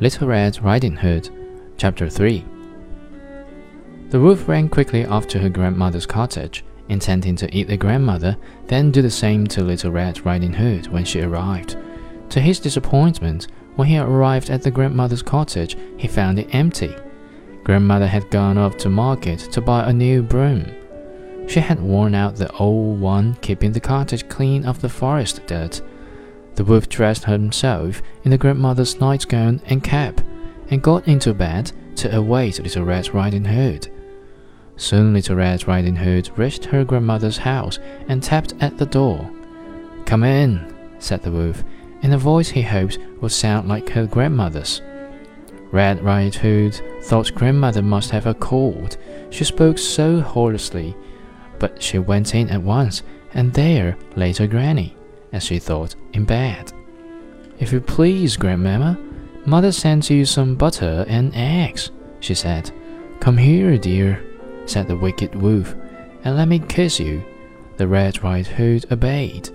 Little Red Riding Hood, Chapter 3 The wolf ran quickly off to her grandmother's cottage, intending to eat the grandmother, then do the same to Little Red Riding Hood when she arrived. To his disappointment, when he arrived at the grandmother's cottage, he found it empty. Grandmother had gone off to market to buy a new broom. She had worn out the old one, keeping the cottage clean of the forest dirt. The wolf dressed himself in the grandmother's nightgown and cap, and got into bed to await Little Red Riding Hood. Soon Little Red Riding Hood reached her grandmother's house and tapped at the door. Come in, said the wolf, in a voice he hoped would sound like her grandmother's. Red Riding Hood thought grandmother must have a cold. She spoke so hoarsely, but she went in at once, and there lay her granny as she thought, in bed. If you please, Grandmamma, Mother sent you some butter and eggs, she said. Come here, dear, said the wicked wolf, and let me kiss you. The Red Riding Hood obeyed.